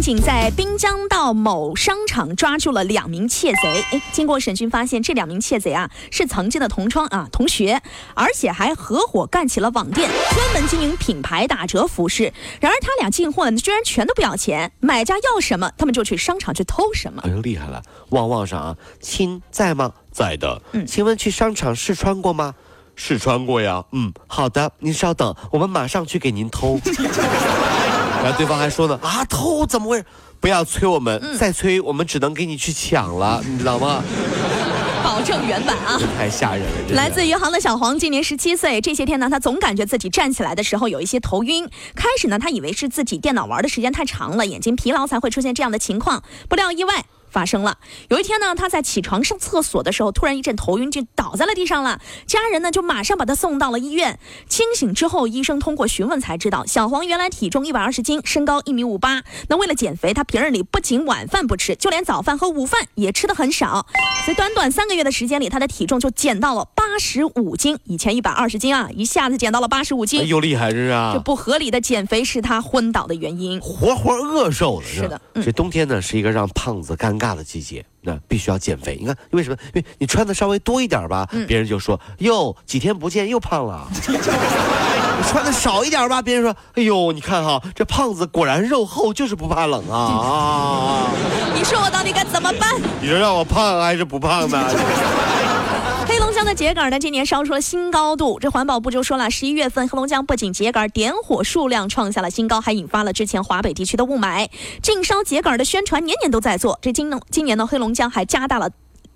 近日，天津民警在滨江道某商场抓住了两名窃贼。哎，经过审讯发现，这两名窃贼啊是曾经的同窗啊同学，而且还合伙干起了网店，专门经营品牌打折服饰。然而他俩进货呢，居然全都不要钱，买家要什么，他们就去商场去偷什么。哎呦，厉害了！旺旺上啊，亲在吗？在的。嗯请问去商场试穿过吗？试穿过呀。嗯，好的，您稍等，我们马上去给您偷。然后对方还说呢，啊，偷怎么回事？不要催我们，嗯再催我们只能给你去抢了，你知道吗？保证原版啊！太吓人了，真的来自余杭的小黄今年十七岁，这些天呢，他总感觉自己站起来的时候有一些头晕。开始呢，他以为是自己电脑玩的时间太长了，眼睛疲劳才会出现这样的情况，不料意外。发生了。有一天呢，他在起床上厕所的时候，突然一阵头晕，就倒在了地上了。家人呢就马上把他送到了医院。清醒之后，医生通过询问才知道，小黄原来体重一百二十斤，身高一米五八。那为了减肥，他平日里不仅晚饭不吃，就连早饭和午饭也吃的很少。所以短短三个月的时间里，他的体重就减到了八十五斤，以前一百二十斤啊，一下子减到了八十五斤。哎呦厉害，这是啊这！不合理的减肥是他昏倒的原因。活活饿瘦的，吧是的嗯这冬天呢是一个让胖子尴尬的季节，那必须要减肥。你看为什么？因为你穿的稍微多一点吧，嗯别人就说哟，几天不见又胖了。你 穿的少一点吧，别人说哎呦，你看哈，这胖子果然肉厚，就是不怕冷啊啊！你说我到底该怎么办？你说让我胖还是不胖呢？黑龙江的秸秆呢，今年烧出了新高度。这环保部就说了，十一月份黑龙江不仅秸秆点火数量创下了新高，还引发了之前华北地区的雾霾。禁烧秸秆的宣传年年都在做。这今呢，今年呢，黑龙江还加大了。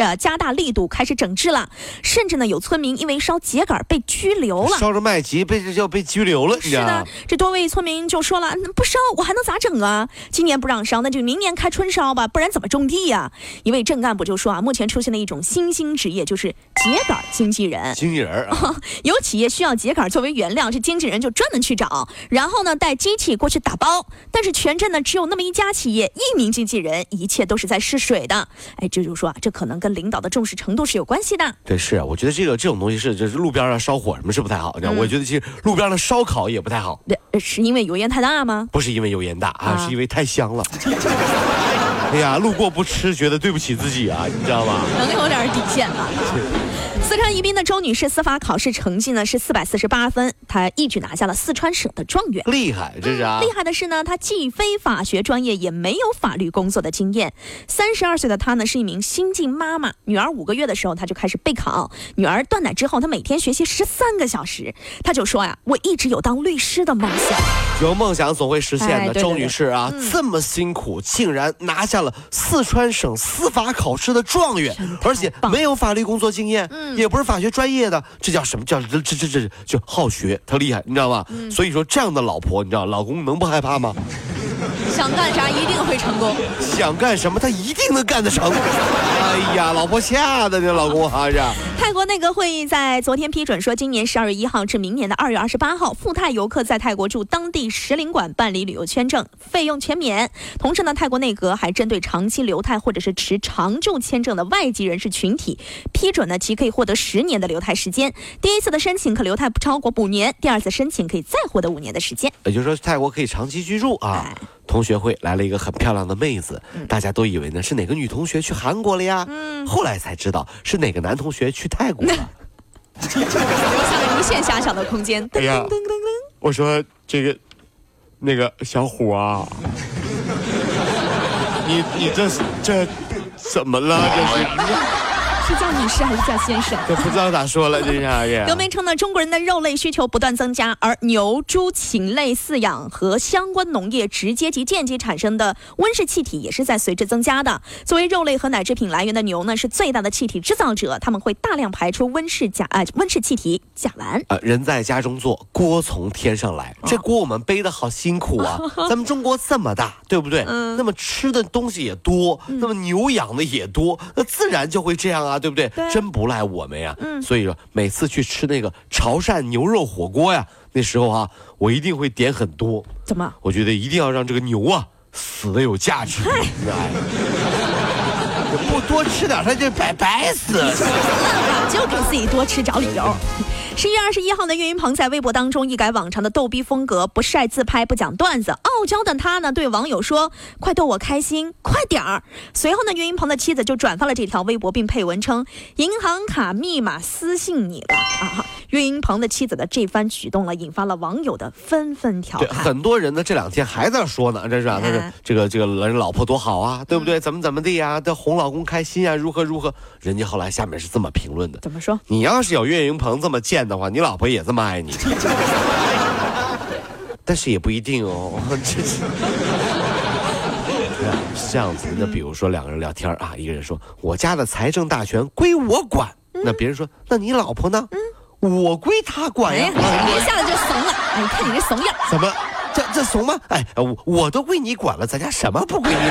呃，加大力度开始整治了，甚至呢有村民因为烧秸秆被拘留了。烧着麦秸被这就被拘留了，是的？，这多位村民就说了，那不烧我还能咋整啊？今年不让烧，那就明年开春烧吧，不然怎么种地呀、一位镇干部就说啊，目前出现了一种新兴职业，就是秸秆经纪人。经纪人 有企业需要秸秆作为原料，这经纪人就专门去找，然后呢带机器过去打包。但是全镇呢只有那么一家企业，一名经纪人，一切都是在试水的。哎，这就说啊，这可能跟领导的重视程度是有关系的。对，是啊，我觉得这个这种东西是，就是路边上烧火什么是不太好，你知道，嗯我觉得其实路边的烧烤也不太好。对是因为油烟太大吗？不是因为油烟大啊，啊是因为太香了。哎呀，路过不吃，觉得对不起自己啊，你知道吗？能有点底线吧。四川宜宾的周女士司法考试成绩呢是四百四十八分，她一举拿下了四川省的状元。厉害，这是啊。厉害的是呢，她既非法学专业，也没有法律工作的经验。三十二岁的她呢，是一名新晋妈妈，女儿五个月的时候，她就开始备考。女儿断奶之后，她每天学习十三个小时。她就说呀，我一直有当律师的梦想。有梦想总会实现的。周女士啊，这么辛苦，竟然拿下了四川省司法考试的状元，而且没有法律工作经验，也不是法学专业的，这叫什么叫这这这这就好学，她厉害，你知道吗？所以说这样的老婆，你知道老公能不害怕吗？想干啥一定会成功。想干什么，他一定能干得成。哎呀，老婆吓的这老公哈是。泰国内阁会议在昨天批准说，今年十二月一号至明年的二月二十八号，赴泰游客在泰国驻当地使领馆办理旅游签证，费用全免。同时呢，泰国内阁还针对长期留泰或者是持常住签证的外籍人士群体，批准呢其可以获得十年的留泰时间。第一次的申请可留泰不超过五年，第二次申请可以再获得五年的时间。也就是说，泰国可以长期居住啊哎。同学会来了一个很漂亮的妹子，大家都以为呢是哪个女同学去韩国了呀，后来才知道是哪个男同学去泰国了。留下了无限遐想的空间。哎呀噔噔噔噔我说这个那个小虎啊，你你这是这怎么了？这是是叫女士还是叫先生？这不知道咋说了，这是哎呀刘明称呢，中国人的肉类需求不断增加，而牛、猪、禽类饲养和相关农业直接及间接产生的温室气体也是在随之增加的。作为肉类和奶制品来源的牛呢，是最大的气体制造者，他们会大量排出温室甲呃温室气体甲烷。呃，人在家中坐，锅从天上来。这锅我们背的好辛苦啊！咱们中国这么大，对不对？嗯那么吃的东西也多，那么牛养的也多，那自然就会这样啊。对不对？对真不赖我们呀。嗯所以说每次去吃那个潮汕牛肉火锅呀，那时候啊，我一定会点很多。怎么？我觉得一定要让这个牛啊死的有价值。哎，不多吃点，它就白白死。就给自己多吃找理由。十一月二十一号呢，岳云鹏在微博当中一改往常的逗逼风格，不晒自拍，不讲段子，傲娇的他呢对网友说：“快逗我开心，快点儿！”随后呢，岳云鹏的妻子就转发了这条微博，并配文称：“银行卡密码私信你了啊！”岳云鹏的妻子的这番举动了，引发了网友的纷纷调，侃。很多人呢这两天还在说呢，这是啊，他说嗯这个这个人老婆多好啊，对不对？怎么怎么地呀？这哄老公开心啊，如何如何？人家后来下面是这么评论的：怎么说？你要是有岳云鹏这么贱的话，你老婆也这么爱你。但是也不一定哦，这是。是这样子，那比如说两个人聊天啊，一个人说我家的财政大权归我管，那别人说那你老婆呢？我归她管呀。一下子就怂了。哎，你看你这怂样。怎么？这这怂吗？哎，我我都归你管了，咱家什么不归你管？